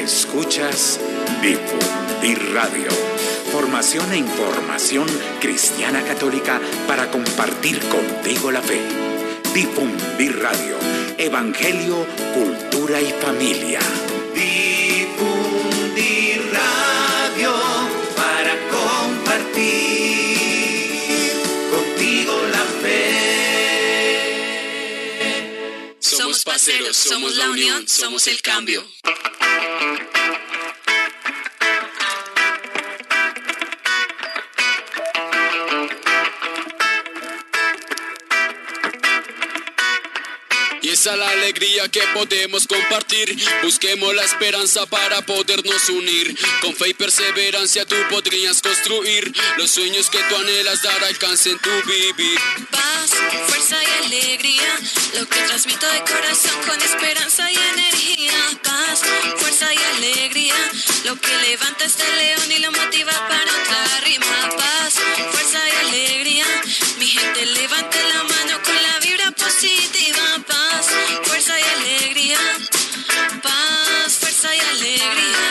Escuchas Difundir Radio. Formación e información cristiana católica para compartir contigo la fe. Difundir Radio. Evangelio, cultura y familia. Difundir Radio para compartir contigo la fe. Somos parceros, somos la unión, somos el cambio. Esa la alegría que podemos compartir. Busquemos la esperanza para podernos unir. Con fe y perseverancia tú podrías construir los sueños que tú anhelas dar alcance en tu vivir. Paz, fuerza y alegría, lo que transmito de corazón con esperanza y energía. Paz, fuerza y alegría, lo que levanta este león y lo motiva para otra rima. Paz, fuerza y alegría, mi gente levante la mano con la vibra positiva. Fuerza y alegría. Paz, fuerza y alegría.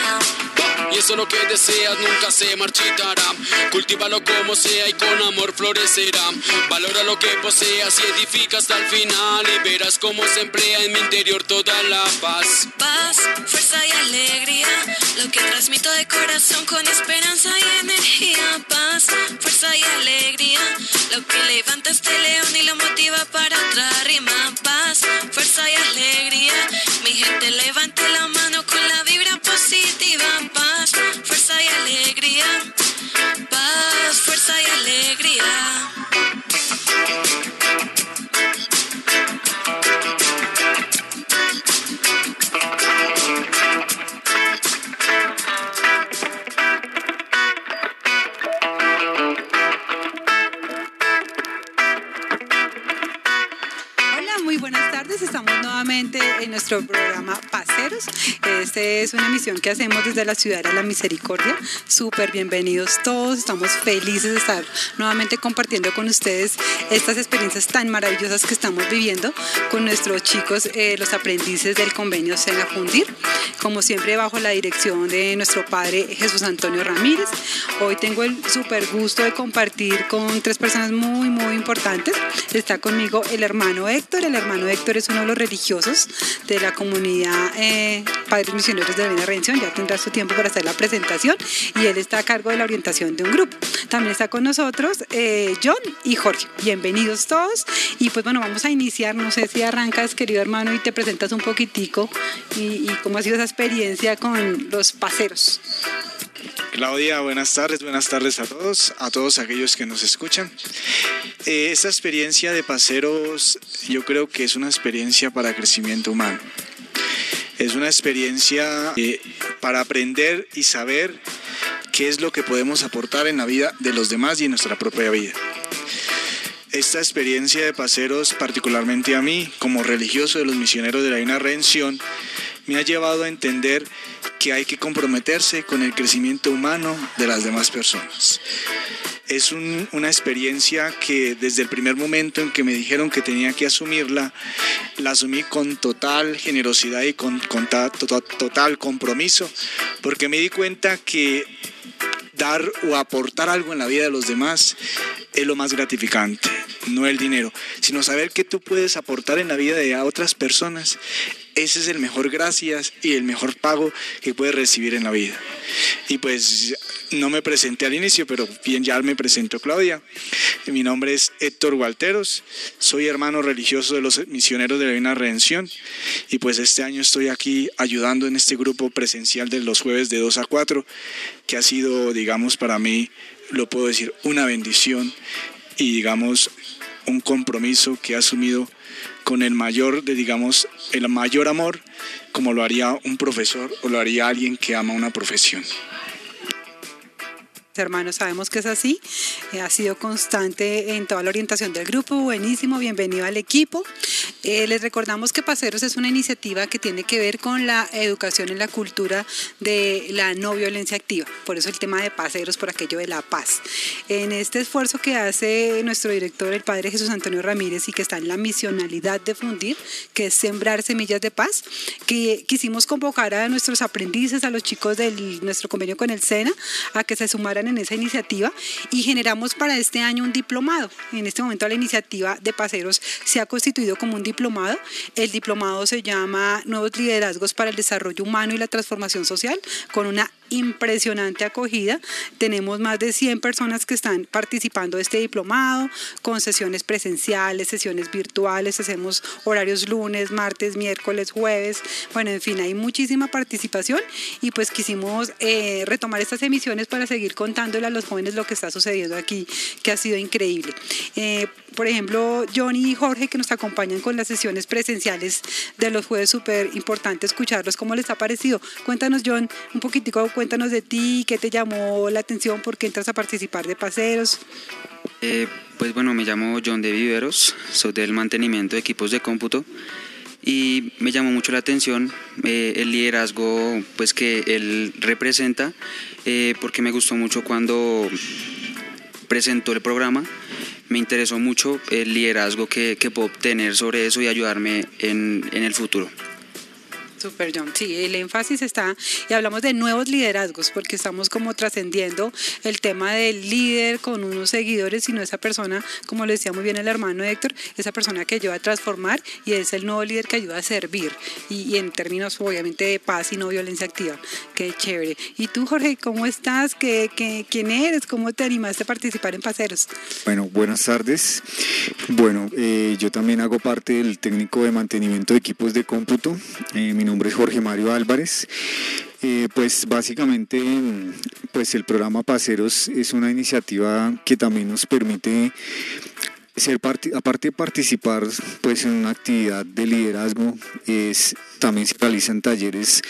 Eso lo que deseas nunca se marchitará. Cultívalo como sea y con amor florecerá. Valora lo que poseas y edifica hasta el final. Y verás cómo se emplea en mi interior toda la paz. Paz, fuerza y alegría, lo que transmito de corazón con esperanza y energía. Paz, fuerza y alegría, lo que levanta este león y lo motiva para otra rima. Paz, fuerza y alegría, mi gente levante es una misión que hacemos desde la ciudad de la Misericordia. Súper bienvenidos todos. Estamos felices de estar nuevamente compartiendo con ustedes estas experiencias tan maravillosas que estamos viviendo con nuestros chicos, eh, los aprendices del convenio Sena Fundir. Como siempre, bajo la dirección de nuestro padre Jesús Antonio Ramírez. Hoy tengo el súper gusto de compartir con tres personas muy, muy importantes. Está conmigo el hermano Héctor. El hermano Héctor es uno de los religiosos de la comunidad eh, Padres Misioneros de la Divina. Ya tendrá su tiempo para hacer la presentación y él está a cargo de la orientación de un grupo. También está con nosotros eh, John y Jorge. Bienvenidos todos. Y pues bueno, vamos a iniciar. No sé si arrancas, querido hermano, y te presentas un poquitico y, y cómo ha sido esa experiencia con los paseros. Claudia, buenas tardes, buenas tardes a todos, a todos aquellos que nos escuchan. Eh, esta experiencia de paseros yo creo que es una experiencia para crecimiento humano. Es una experiencia eh, para aprender y saber qué es lo que podemos aportar en la vida de los demás y en nuestra propia vida. Esta experiencia de paseros, particularmente a mí, como religioso de los misioneros de la Divina Redención, me ha llevado a entender que hay que comprometerse con el crecimiento humano de las demás personas. Es un- una experiencia que desde el primer momento en que me dijeron que tenía que asumirla, la asumí con total generosidad y con, con ta- to- total compromiso, porque me di cuenta que dar o aportar algo en la vida de los demás es lo más gratificante, no el dinero, sino saber que tú puedes aportar en la vida de otras personas. Ese es el mejor gracias y el mejor pago que puedes recibir en la vida. Y pues no me presenté al inicio, pero bien ya me presentó Claudia. Mi nombre es Héctor Walteros, soy hermano religioso de los misioneros de la Divina Redención y pues este año estoy aquí ayudando en este grupo presencial de los jueves de 2 a 4, que ha sido, digamos, para mí, lo puedo decir, una bendición y, digamos, un compromiso que he asumido con el mayor, de, digamos, el mayor amor, como lo haría un profesor o lo haría alguien que ama una profesión. Hermanos, sabemos que es así. Eh, ha sido constante en toda la orientación del grupo. Buenísimo, bienvenido al equipo. Eh, les recordamos que Paseros es una iniciativa que tiene que ver con la educación en la cultura de la no violencia activa. Por eso el tema de Paseros, por aquello de la paz. En este esfuerzo que hace nuestro director, el padre Jesús Antonio Ramírez, y que está en la misionalidad de fundir, que es sembrar semillas de paz, que quisimos convocar a nuestros aprendices, a los chicos de nuestro convenio con el SENA, a que se sumaran en esa iniciativa y generamos para este año un diplomado. En este momento la iniciativa de Paseros se ha constituido como un diplomado. El diplomado se llama Nuevos Liderazgos para el Desarrollo Humano y la Transformación Social, con una impresionante acogida. Tenemos más de 100 personas que están participando de este diplomado, con sesiones presenciales, sesiones virtuales, hacemos horarios lunes, martes, miércoles, jueves. Bueno, en fin, hay muchísima participación y pues quisimos eh, retomar estas emisiones para seguir contándole a los jóvenes lo que está sucediendo aquí, que ha sido increíble. Eh, por ejemplo, Johnny y Jorge que nos acompañan con las sesiones presenciales de los jueves, súper importante escucharlos. ¿Cómo les ha parecido? Cuéntanos, John, un poquitico, cuéntanos de ti, qué te llamó la atención, por qué entras a participar de paseros. Eh, pues bueno, me llamo John de Viveros, soy del mantenimiento de equipos de cómputo y me llamó mucho la atención eh, el liderazgo pues que él representa eh, porque me gustó mucho cuando presentó el programa me interesó mucho el liderazgo que, que puedo obtener sobre eso y ayudarme en, en el futuro. Super John, sí, el énfasis está, y hablamos de nuevos liderazgos, porque estamos como trascendiendo el tema del líder con unos seguidores, sino esa persona, como lo decía muy bien el hermano Héctor, esa persona que ayuda a transformar y es el nuevo líder que ayuda a servir, y, en términos obviamente de paz y no violencia activa. Qué chévere. ¿Y tú, Jorge, cómo estás? ¿Qué, qué, quién eres? ¿Cómo te animaste a participar en Paseros? Bueno, buenas tardes. Bueno, eh, yo también hago parte del técnico de mantenimiento de equipos de cómputo. Eh, mi nombre es Jorge Mario Álvarez. Eh, pues básicamente pues el programa Paseros es una iniciativa que también nos permite ser aparte de participar pues en una actividad de liderazgo es también se realizan talleres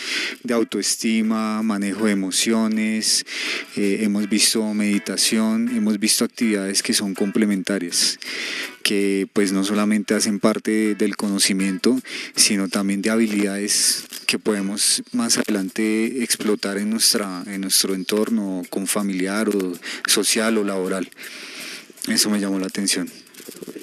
de autoestima manejo de emociones eh, hemos visto meditación hemos visto actividades que son complementarias que pues no solamente hacen parte del conocimiento sino también de habilidades que podemos más adelante explotar en nuestra en nuestro entorno con familiar o social o laboral. Eso me llamó la atención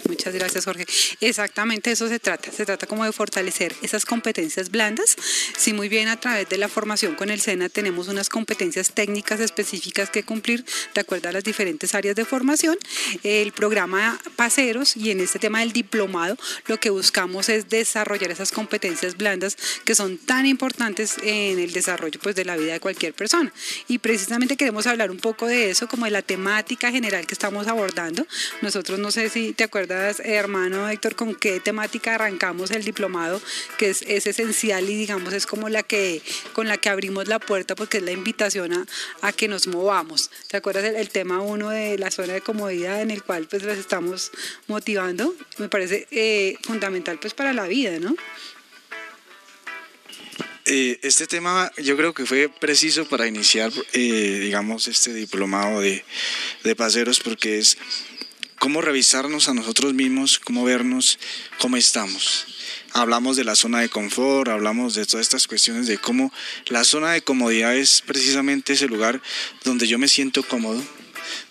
Muchas gracias, Jorge. Exactamente eso se trata. Se trata como de fortalecer esas competencias blandas. Si muy bien a través de la formación con el SENA tenemos unas competencias técnicas específicas que cumplir de acuerdo a las diferentes áreas de formación, el programa Paseros y en este tema del diplomado lo que buscamos es desarrollar esas competencias blandas que son tan importantes en el desarrollo pues, de la vida de cualquier persona. Y precisamente queremos hablar un poco de eso, como de la temática general que estamos abordando. Nosotros no sé si te acuerdas, hermano Héctor, con qué temática arrancamos el diplomado, que es, esencial y digamos es como la que con la que abrimos la puerta porque es la invitación a, que nos movamos. ¿Te acuerdas el, tema uno de la zona de comodidad en el cual pues las estamos motivando? Me parece eh, fundamental pues para la vida, ¿no? Eh, este tema yo creo que fue preciso para iniciar, eh, digamos, este diplomado de, de paseros porque es cómo revisarnos a nosotros mismos, cómo vernos, cómo estamos. Hablamos de la zona de confort, hablamos de todas estas cuestiones de cómo la zona de comodidad es precisamente ese lugar donde yo me siento cómodo,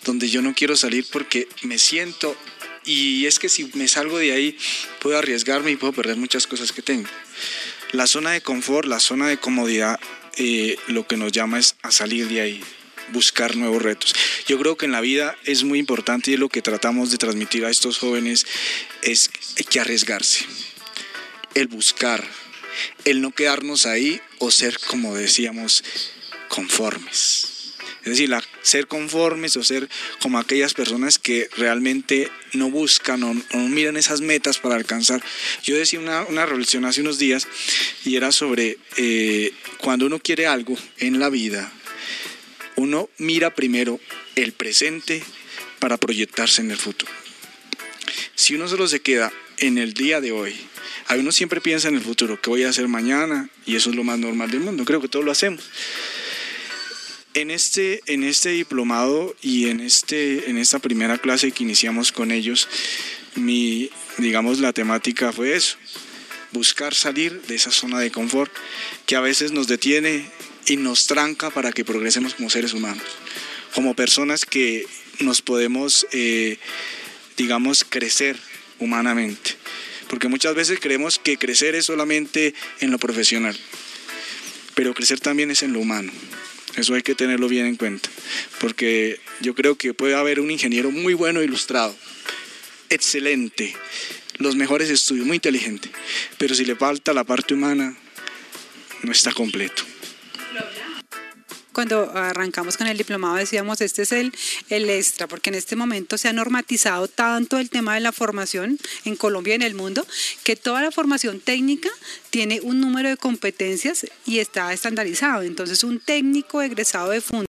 donde yo no quiero salir porque me siento y es que si me salgo de ahí puedo arriesgarme y puedo perder muchas cosas que tengo. La zona de confort, la zona de comodidad, eh, lo que nos llama es a salir de ahí, buscar nuevos retos. Yo creo que en la vida es muy importante y lo que tratamos de transmitir a estos jóvenes es que arriesgarse, el buscar, el no quedarnos ahí o ser, como decíamos, conformes. Es decir, ser conformes o ser como aquellas personas que realmente no buscan o no miran esas metas para alcanzar. Yo decía una, una reflexión hace unos días y era sobre eh, cuando uno quiere algo en la vida, uno mira primero el presente para proyectarse en el futuro. Si uno solo se queda en el día de hoy, a uno siempre piensa en el futuro, qué voy a hacer mañana, y eso es lo más normal del mundo, creo que todos lo hacemos. En este, en este diplomado y en, este, en esta primera clase que iniciamos con ellos, mi, digamos, la temática fue eso, buscar salir de esa zona de confort que a veces nos detiene y nos tranca para que progresemos como seres humanos, como personas que nos podemos, eh, digamos, crecer humanamente. Porque muchas veces creemos que crecer es solamente en lo profesional, pero crecer también es en lo humano. Eso hay que tenerlo bien en cuenta, porque yo creo que puede haber un ingeniero muy bueno ilustrado, excelente, los mejores estudios, muy inteligente, pero si le falta la parte humana, no está completo cuando arrancamos con el diplomado decíamos, este es el, el extra, porque en este momento se ha normatizado tanto el tema de la formación en Colombia y en el mundo, que toda la formación técnica tiene un número de competencias y está estandarizado. Entonces, un técnico egresado de fundir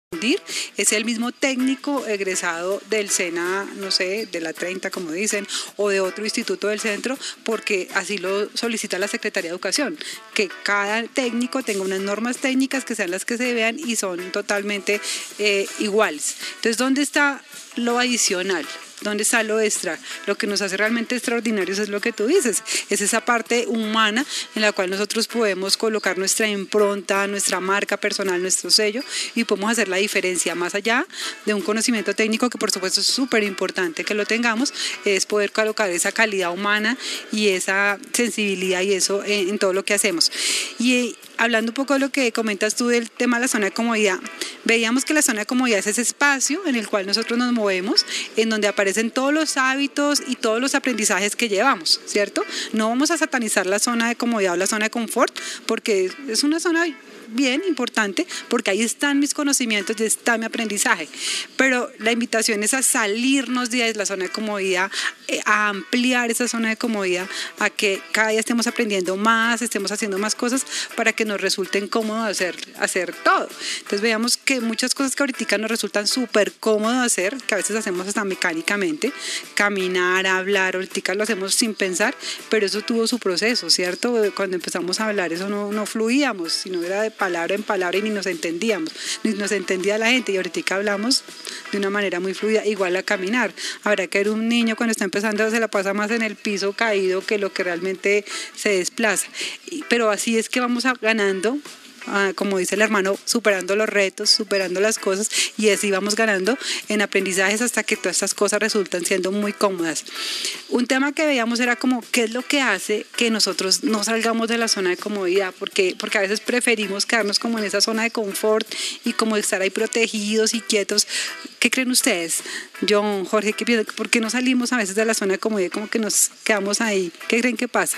es el mismo técnico egresado del SENA, no sé, de la 30, como dicen, o de otro instituto del centro, porque así lo solicita la Secretaría de Educación, que cada técnico tenga unas normas técnicas que sean las que se vean y son totalmente eh, iguales. Entonces, ¿dónde está lo adicional? ¿Dónde está lo extra? Lo que nos hace realmente extraordinarios es lo que tú dices, es esa parte humana en la cual nosotros podemos colocar nuestra impronta, nuestra marca personal, nuestro sello y podemos hacer la diferencia más allá de un conocimiento técnico que por supuesto es súper importante que lo tengamos, es poder colocar esa calidad humana y esa sensibilidad y eso en, en todo lo que hacemos. Y hablando un poco de lo que comentas tú del tema de la zona de comodidad, veíamos que la zona de comodidad es ese espacio en el cual nosotros nos movemos, en donde aparecen todos los hábitos y todos los aprendizajes que llevamos, ¿cierto? No vamos a satanizar la zona de comodidad o la zona de confort, porque es una zona bien importante porque ahí están mis conocimientos y está mi aprendizaje. Pero la invitación es a salirnos de la zona de comodidad, eh, a ampliar esa zona de comodidad, a que cada día estemos aprendiendo más, estemos haciendo más cosas para que nos resulten cómodos hacer, hacer todo. Entonces veamos que muchas cosas que ahorita nos resultan súper cómodos hacer, que a veces hacemos hasta mecánicamente, caminar, hablar, ahorita lo hacemos sin pensar, pero eso tuvo su proceso, ¿cierto? Cuando empezamos a hablar eso no, no fluíamos, sino era de palabra en palabra y ni nos entendíamos, ni nos entendía la gente y ahorita hablamos de una manera muy fluida, igual a caminar. Habrá que ver un niño cuando está empezando se la pasa más en el piso caído que lo que realmente se desplaza. Pero así es que vamos ganando Como dice el hermano, superando los retos, superando las cosas y así vamos ganando en aprendizajes hasta que todas estas cosas resultan siendo muy cómodas. Un tema que veíamos era como qué es lo que hace que nosotros no salgamos de la zona de comodidad, porque, porque a veces preferimos quedarnos como en esa zona de confort y como estar ahí protegidos y quietos. ¿Qué creen ustedes? John, Jorge, ¿qué ¿por qué no salimos a veces de la zona de comodidad como que nos quedamos ahí? ¿Qué creen que pasa?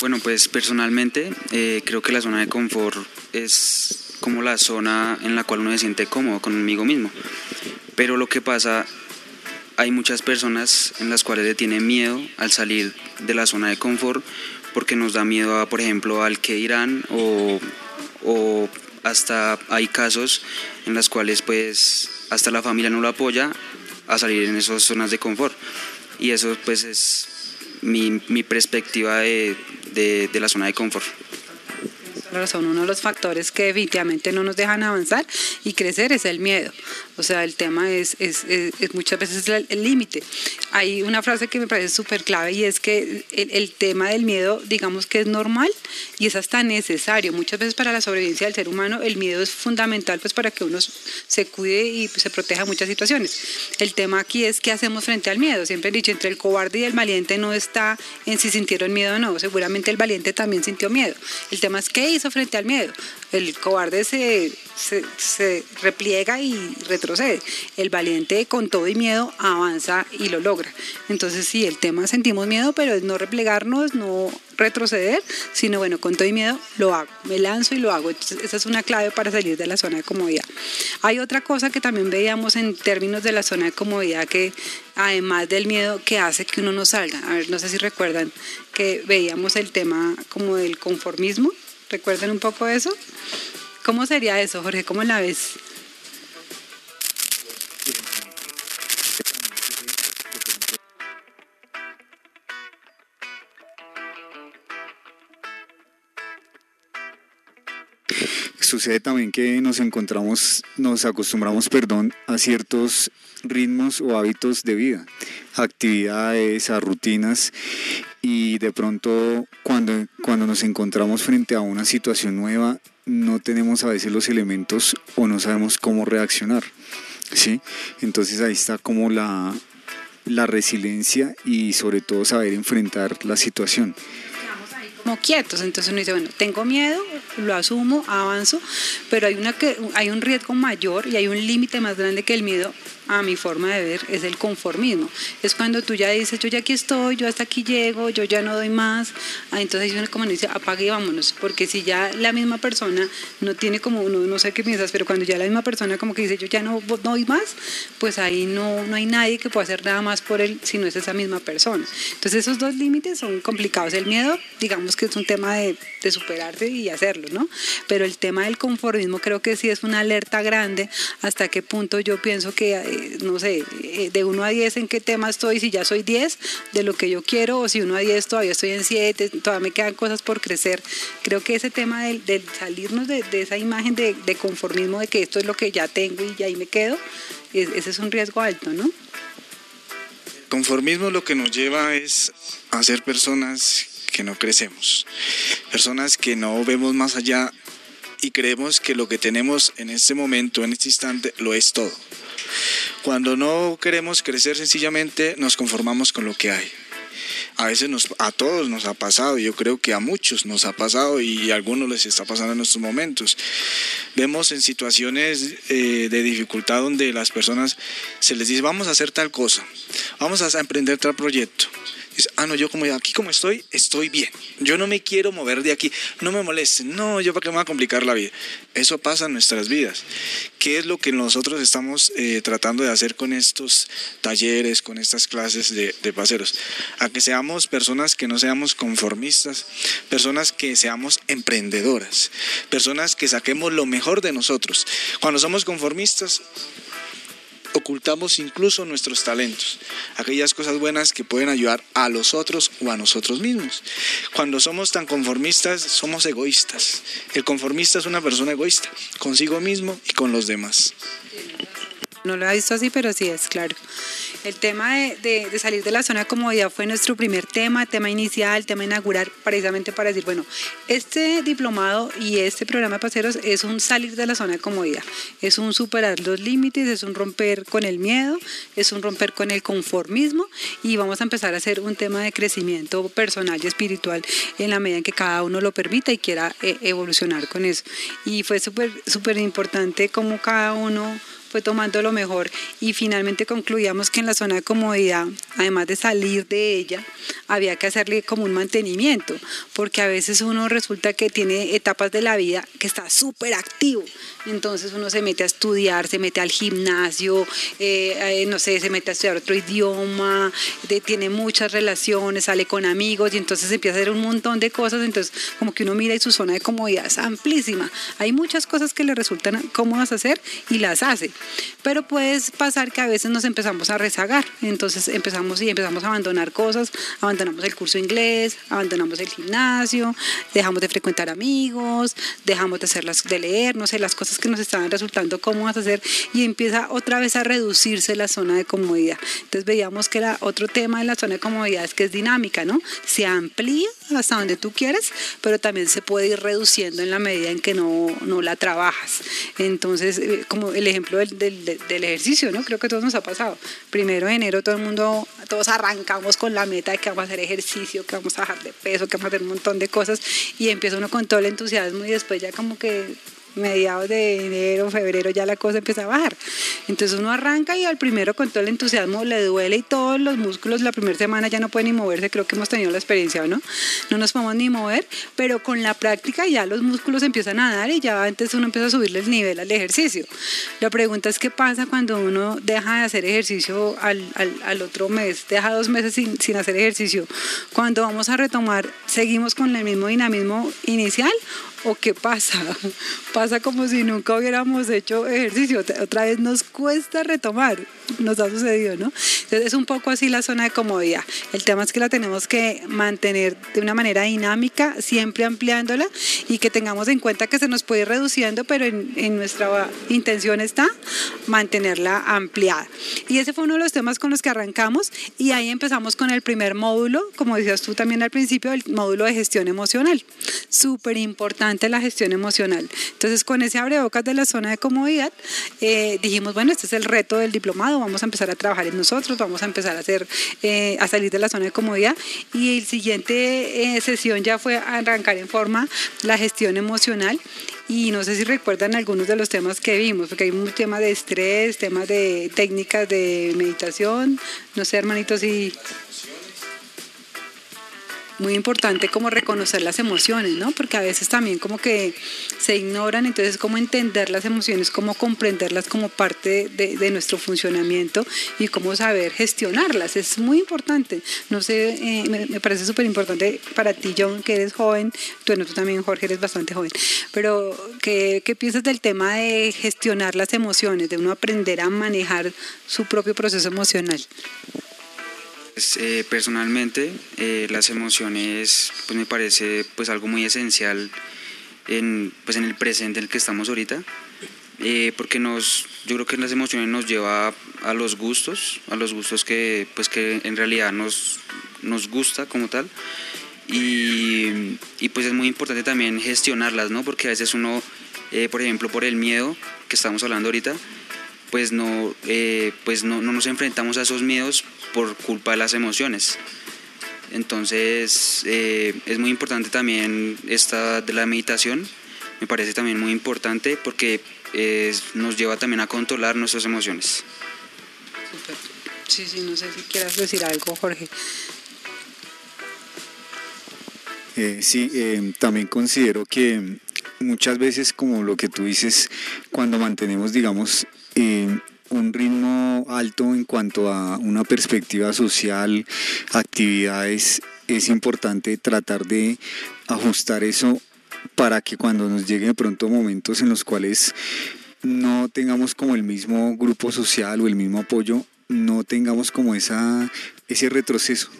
Bueno, pues personalmente eh, creo que la zona de confort es como la zona en la cual uno se siente cómodo conmigo mismo. Pero lo que pasa, hay muchas personas en las cuales le tienen miedo al salir de la zona de confort porque nos da miedo, a, por ejemplo, al que irán o, o hasta hay casos en los cuales pues hasta la familia no lo apoya a salir en esas zonas de confort. Y eso pues es mi, mi perspectiva de, de, la zona de confort razón, uno de los factores que definitivamente no nos dejan avanzar y crecer es el miedo. O sea, el tema es, es, es, muchas veces el límite. Hay una frase que me parece súper clave y es que el, el, tema del miedo, digamos que es normal y es hasta necesario. Muchas veces para la sobrevivencia del ser humano el miedo es fundamental pues para que uno se cuide y pues, se proteja en muchas situaciones. El tema aquí es qué hacemos frente al miedo. Siempre he dicho, entre el cobarde y el valiente no está en si sintieron miedo o no. Seguramente el valiente también sintió miedo. El tema es qué hizo frente al miedo. El cobarde se, se, se repliega y retrocede. El valiente con todo y miedo avanza y lo logra. Entonces sí, el tema sentimos miedo, pero es no replegarnos, no retroceder, sino bueno, con todo y miedo lo hago, me lanzo y lo hago. Entonces, esa es una clave para salir de la zona de comodidad. Hay otra cosa que también veíamos en términos de la zona de comodidad que además del miedo que hace que uno no salga. A ver, no sé si recuerdan que veíamos el tema como del conformismo. ¿Recuerdan un poco eso? ¿Cómo sería eso, Jorge? ¿Cómo la ves? Sucede también que nos encontramos, nos acostumbramos, perdón, a ciertos ritmos o hábitos de vida, actividades, a rutinas y de pronto cuando, cuando nos encontramos frente a una situación nueva no tenemos a veces los elementos o no sabemos cómo reaccionar. ¿sí? Entonces ahí está como la, la resiliencia y sobre todo saber enfrentar la situación quietos. Entonces uno dice, bueno, tengo miedo, lo asumo, avanzo, pero hay, una que, hay un riesgo mayor y hay un límite más grande que el miedo a mi forma de ver, es el conformismo. Es cuando tú ya dices, yo ya aquí estoy, yo hasta aquí llego, yo ya no doy más. Ah, entonces uno como dice, apague y vámonos. Porque si ya la misma persona no tiene como, uno no sé qué piensas, pero cuando ya la misma persona como que dice, yo ya no, doy más, pues ahí no, no hay nadie que pueda hacer nada más por él si no es esa misma persona. Entonces esos dos límites son complicados. El miedo, digamos que es un tema de, de superarse y hacerlo, ¿no? Pero el tema del conformismo creo que sí es una alerta grande hasta qué punto yo pienso que no sé, eh, de 1 a 10 en qué tema estoy, si ya soy 10 de lo que yo quiero o si 1 a 10 todavía estoy en 7, todavía me quedan cosas por crecer. Creo que ese tema del, salirnos de, esa imagen de, conformismo de que esto es lo que ya tengo y ya ahí me quedo, ese es un riesgo alto, ¿no? Conformismo lo que nos lleva es a ser personas que no crecemos, personas que no vemos más allá y creemos que lo que tenemos en este momento, en este instante, lo es todo. Cuando no queremos crecer sencillamente nos conformamos con lo que hay. A veces nos, a todos nos ha pasado, yo creo que a muchos nos ha pasado y a algunos les está pasando en estos momentos. Vemos en situaciones eh, de dificultad donde las personas se les dice vamos a hacer tal cosa, vamos a emprender tal proyecto ah, no, yo como aquí como estoy, estoy bien. Yo no me quiero mover de aquí, no me molesten, no, yo para qué me voy a complicar la vida. Eso pasa en nuestras vidas. ¿Qué es lo que nosotros estamos eh, tratando de hacer con estos talleres, con estas clases de, de paseros? A que seamos personas que no seamos conformistas, personas que seamos emprendedoras, personas que saquemos lo mejor de nosotros. Cuando somos conformistas, ocultamos incluso nuestros talentos, aquellas cosas buenas que pueden ayudar a los otros o a nosotros mismos. Cuando somos tan conformistas, somos egoístas. El conformista es una persona egoísta, consigo mismo y con los demás. No lo he visto así, pero sí es claro. El tema de, salir de la zona de comodidad fue nuestro primer tema, tema inicial, tema inaugural, precisamente para decir, bueno, este diplomado y este programa de paseros es un salir de la zona de comodidad, es un superar los límites, es un romper con el miedo, es un romper con el conformismo y vamos a empezar a hacer un tema de crecimiento personal y espiritual en la medida en que cada uno lo permita y quiera eh, evolucionar con eso. Y fue súper, súper importante cómo cada uno fue tomando lo mejor y finalmente concluíamos que en la zona de comodidad, además de salir de ella, había que hacerle como un mantenimiento, porque a veces uno resulta que tiene etapas de la vida que está súper activo, entonces uno se mete a estudiar, se mete al gimnasio, eh, eh, no sé, se mete a estudiar otro idioma, tiene muchas relaciones, sale con amigos y entonces empieza a hacer un montón de cosas, entonces como que uno mira y su zona de comodidad es amplísima, hay muchas cosas que le resultan cómodas hacer y las hace, pero puede pasar que a veces nos empezamos a rezagar, entonces empezamos y empezamos a abandonar cosas, abandonamos el curso de inglés, abandonamos el gimnasio, dejamos de frecuentar amigos, dejamos de hacer las, de leer, no sé, las cosas que nos estaban resultando cómodas hacer y empieza otra vez a reducirse la zona de comodidad. Entonces veíamos que era otro tema de la zona de comodidad es que es dinámica, ¿no? Se amplía hasta donde tú quieres, pero también se puede ir reduciendo en la medida en que no, no la trabajas. Entonces, eh, como el ejemplo del, del, del, ejercicio, ¿no? Creo que todos nos ha pasado. Primero de enero todo el mundo, todos arrancamos con la meta de que vamos a hacer ejercicio, que vamos a bajar de peso, que vamos a hacer un montón de cosas y empieza uno con todo el entusiasmo y después ya como que mediados de enero, febrero ya la cosa empieza a bajar. Entonces uno arranca y al primero con todo el entusiasmo le duele y todos los músculos la primera semana ya no pueden ni moverse, creo que hemos tenido la experiencia, ¿no? No nos podemos ni mover, pero con la práctica ya los músculos empiezan a dar y ya antes uno empieza a subirle el nivel al ejercicio. La pregunta es qué pasa cuando uno deja de hacer ejercicio al, al, al otro mes, deja dos meses sin, sin hacer ejercicio. Cuando vamos a retomar, ¿seguimos con el mismo dinamismo inicial ¿O qué pasa? Pasa como si nunca hubiéramos hecho ejercicio. Otra vez nos cuesta retomar. nos ha sucedido, ¿no? Entonces es un poco así la zona de comodidad. El tema es que la tenemos que mantener de una manera dinámica, siempre ampliándola y que tengamos en cuenta que se nos puede ir reduciendo, pero en, nuestra intención está mantenerla ampliada. Y ese fue uno de los temas con los que arrancamos y ahí empezamos con el primer módulo, como decías tú también al principio, el módulo de gestión emocional. Súper importante la gestión emocional. Entonces con ese abrebocas de la zona de comodidad, eh, dijimos, bueno, este es el reto del diplomado, vamos a empezar a trabajar en nosotros, vamos a empezar a hacer, eh, a salir de la zona de comodidad y el siguiente eh, sesión ya fue arrancar en forma la gestión emocional. Y no sé si recuerdan algunos de los temas que vimos, porque hay un tema de estrés, temas de técnicas de meditación, no sé hermanitos si muy importante como reconocer las emociones, ¿no? Porque a veces también como que se ignoran, entonces como entender las emociones, cómo comprenderlas como parte de, nuestro funcionamiento y cómo saber gestionarlas, es muy importante. No sé, eh, me, parece súper importante para ti, John, que eres joven, tú, tú también, Jorge, eres bastante joven, pero ¿qué, ¿qué piensas del tema de gestionar las emociones, de uno aprender a manejar su propio proceso emocional? Pues, eh, personalmente, eh, las emociones pues me parece pues algo muy esencial en, pues en el presente en el que estamos ahorita, eh, porque nos, yo creo que las emociones nos lleva a los gustos, a los gustos que, pues que en realidad nos, nos gusta como tal. Y, y pues es muy importante también gestionarlas, ¿no? Porque a veces uno, por ejemplo, por el miedo que estamos hablando ahorita, pues no, eh, pues no, no, nos enfrentamos a esos miedos por culpa de las emociones. Entonces eh, es muy importante también esta de la meditación, me parece también muy importante porque eh, nos lleva también a controlar nuestras emociones. Super. Sí, sí, no sé si quieras decir algo, Jorge. Eh, sí, eh, también considero que muchas veces, como lo que tú dices, cuando mantenemos, digamos, eh, un ritmo alto en cuanto a una perspectiva social, actividades, es importante tratar de ajustar eso para que cuando nos lleguen de pronto momentos en los cuales no tengamos como el mismo grupo social o el mismo apoyo, no tengamos como esa, ese retroceso,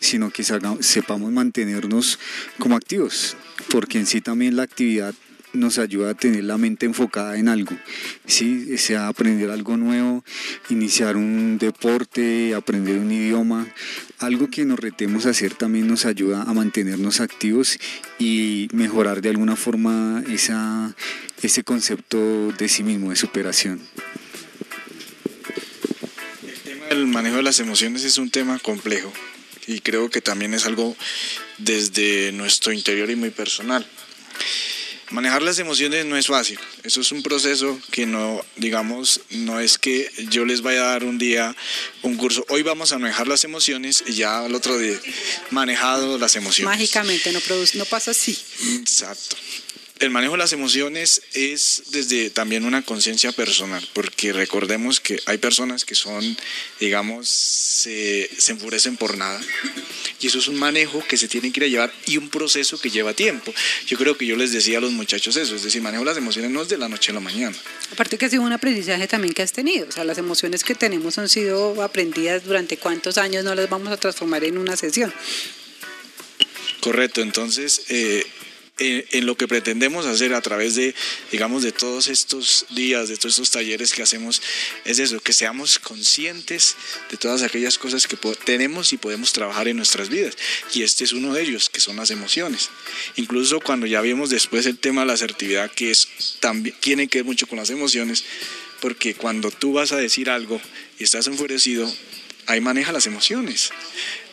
sino que sepamos mantenernos como activos, porque en sí también la actividad nos ayuda a tener la mente enfocada en algo, ¿sí? sea aprender algo nuevo, iniciar un deporte, aprender un idioma, algo que nos retemos a hacer también nos ayuda a mantenernos activos y mejorar de alguna forma esa, ese concepto de sí mismo, de superación. El tema del manejo de las emociones es un tema complejo y creo que también es algo desde nuestro interior y muy personal. Manejar las emociones no es fácil, eso es un proceso que no, digamos, no es que yo les vaya a dar un día un curso, hoy vamos a manejar las emociones y ya el otro día manejado las emociones. Mágicamente, no, produce, no pasa así. Exacto. El manejo de las emociones es desde también una conciencia personal, porque recordemos que hay personas que son, digamos, se, se, enfurecen por nada. Y eso es un manejo que se tiene que ir a llevar y un proceso que lleva tiempo. Yo creo que yo les decía a los muchachos eso, es decir, manejo las emociones no es de la noche a la mañana. Aparte que ha sido un aprendizaje también que has tenido, o sea, las emociones que tenemos han sido aprendidas durante cuántos años, no las vamos a transformar en una sesión. Correcto, entonces eh, en, en, lo que pretendemos hacer a través de, digamos, de todos estos días, de todos estos talleres que hacemos, es eso, que seamos conscientes de todas aquellas cosas que tenemos y podemos trabajar en nuestras vidas. Y este es uno de ellos, que son las emociones. Incluso cuando ya vimos después el tema de la asertividad, que es, también, tiene que ver mucho con las emociones, porque cuando tú vas a decir algo y estás enfurecido, ahí maneja las emociones.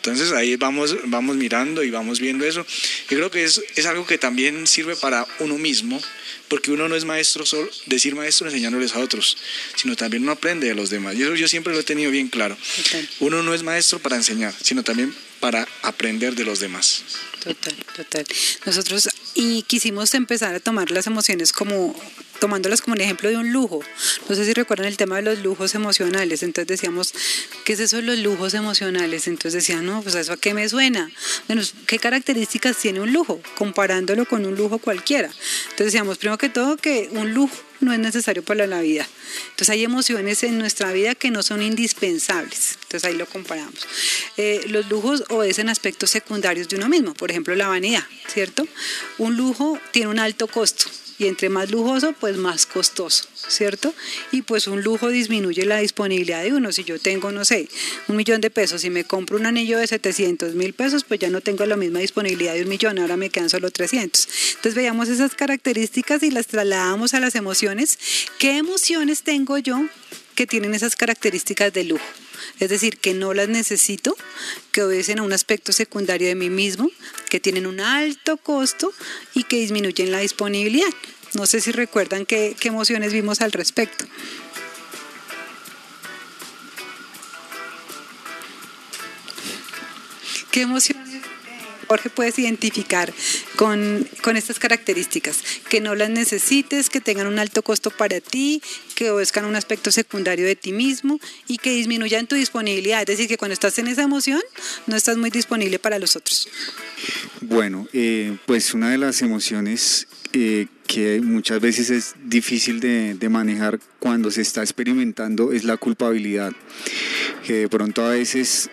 Entonces ahí vamos, vamos mirando y vamos viendo eso. Yo creo que es, es algo que también sirve para uno mismo, porque uno no es maestro solo, decir maestro enseñándoles a otros, sino también uno aprende de los demás. Y eso yo siempre lo he tenido bien claro. Total. Uno no es maestro para enseñar, sino también para aprender de los demás. Total, total. Nosotros y quisimos empezar a tomar las emociones como tomándolas como un ejemplo de un lujo. No sé si recuerdan el tema de los lujos emocionales. Entonces decíamos, ¿qué es eso de los lujos emocionales? Entonces decían, no, pues eso a qué me suena. Bueno, ¿qué características tiene un lujo? Comparándolo con un lujo cualquiera. Entonces decíamos, primero que todo, que un lujo no es necesario para la vida. Entonces hay emociones en nuestra vida que no son indispensables. Entonces ahí lo comparamos. Eh, los lujos obedecen aspectos secundarios de uno mismo, por ejemplo la vanidad, ¿cierto? Un lujo tiene un alto costo y entre más lujoso, pues más costoso, ¿cierto? Y pues un lujo disminuye la disponibilidad de uno. Si yo tengo, no sé, un millón de pesos y me compro un anillo de 700 mil pesos, pues ya no tengo la misma disponibilidad de un millón, ahora me quedan solo 300. Entonces veamos esas características y las trasladamos a las emociones. ¿Qué emociones tengo yo que tienen esas características de lujo? Es decir, que no las necesito, que obedecen a un aspecto secundario de mí mismo, que tienen un alto costo y que disminuyen la disponibilidad. No sé si recuerdan qué, emociones vimos al respecto. ¿Qué emociones Jorge puedes identificar con, con, estas características? Que no las necesites, que tengan un alto costo para ti, que obedezcan un aspecto secundario de ti mismo y que disminuyan tu disponibilidad. Es decir, que cuando estás en esa emoción no estás muy disponible para los otros. Bueno, eh, pues una de las emociones eh, que muchas veces es difícil de, de, manejar cuando se está experimentando es la culpabilidad, que de pronto a veces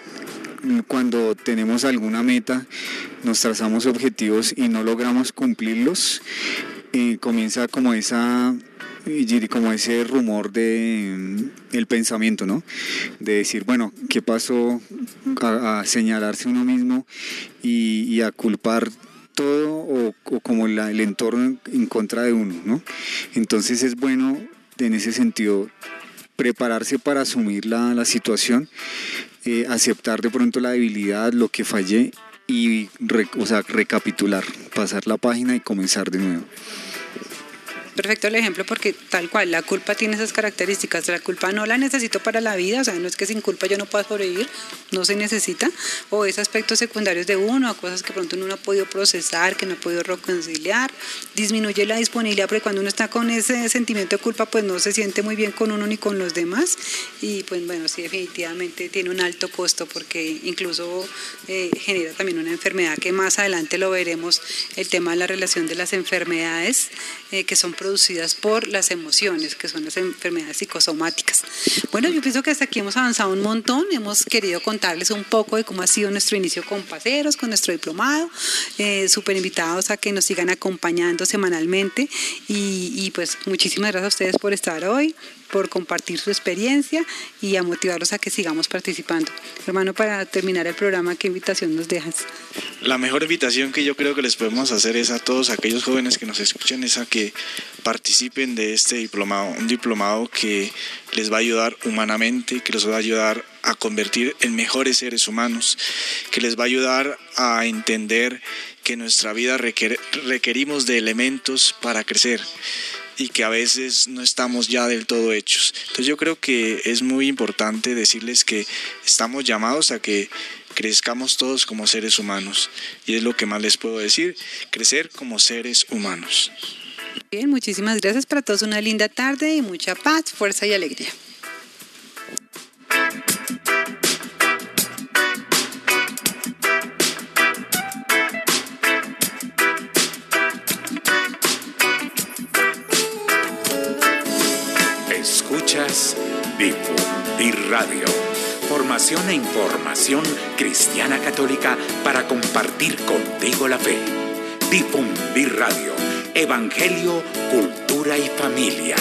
cuando tenemos alguna meta, nos trazamos objetivos y no logramos cumplirlos, eh, comienza como esa como ese rumor de el pensamiento, ¿no? De decir, bueno, ¿qué pasó? A, señalarse uno mismo y, a culpar todo o, como el entorno en contra de uno, ¿no? Entonces es bueno en ese sentido prepararse para asumir la, la situación eh, aceptar de pronto la debilidad, lo que fallé y o sea, recapitular, pasar la página y comenzar de nuevo perfecto el ejemplo porque tal cual, la culpa tiene esas características. La culpa no la necesito para la vida, o sea, no es que sin culpa yo no pueda sobrevivir, no se necesita. O es aspectos secundarios de uno, a cosas que pronto uno no ha podido procesar, que no ha podido reconciliar. Disminuye la disponibilidad porque cuando uno está con ese sentimiento de culpa, pues no se siente muy bien con uno ni con los demás. Y pues bueno, sí, definitivamente tiene un alto costo porque incluso eh, genera también una enfermedad que más adelante lo veremos, el tema de la relación de las enfermedades eh, que son producidas por las emociones, que son las enfermedades psicosomáticas. Bueno, yo pienso que hasta aquí hemos avanzado un montón, hemos querido contarles un poco de cómo ha sido nuestro inicio con Paseros, con nuestro diplomado, eh, súper invitados a que nos sigan acompañando semanalmente. Y pues muchísimas gracias a ustedes por estar hoy, por compartir su experiencia y a motivarlos a que sigamos participando. Hermano, para terminar el programa, ¿qué invitación nos dejas? La mejor invitación que yo creo que les podemos hacer es a todos aquellos jóvenes que nos escuchen, es a que participen de este diplomado, un diplomado que les va a ayudar humanamente, que los va a ayudar a convertir en mejores seres humanos, que les va a ayudar a entender que nuestra vida requerimos de elementos para crecer y que a veces no estamos ya del todo hechos. Entonces yo creo que es muy importante decirles que estamos llamados a que crezcamos todos como seres humanos. Y es lo que más les puedo decir, crecer como seres humanos. Bien, muchísimas gracias para todos. Una linda tarde y mucha paz, fuerza y alegría. Radio. Formación e información cristiana católica para compartir contigo la fe. Difundir Radio. Evangelio, cultura y familia.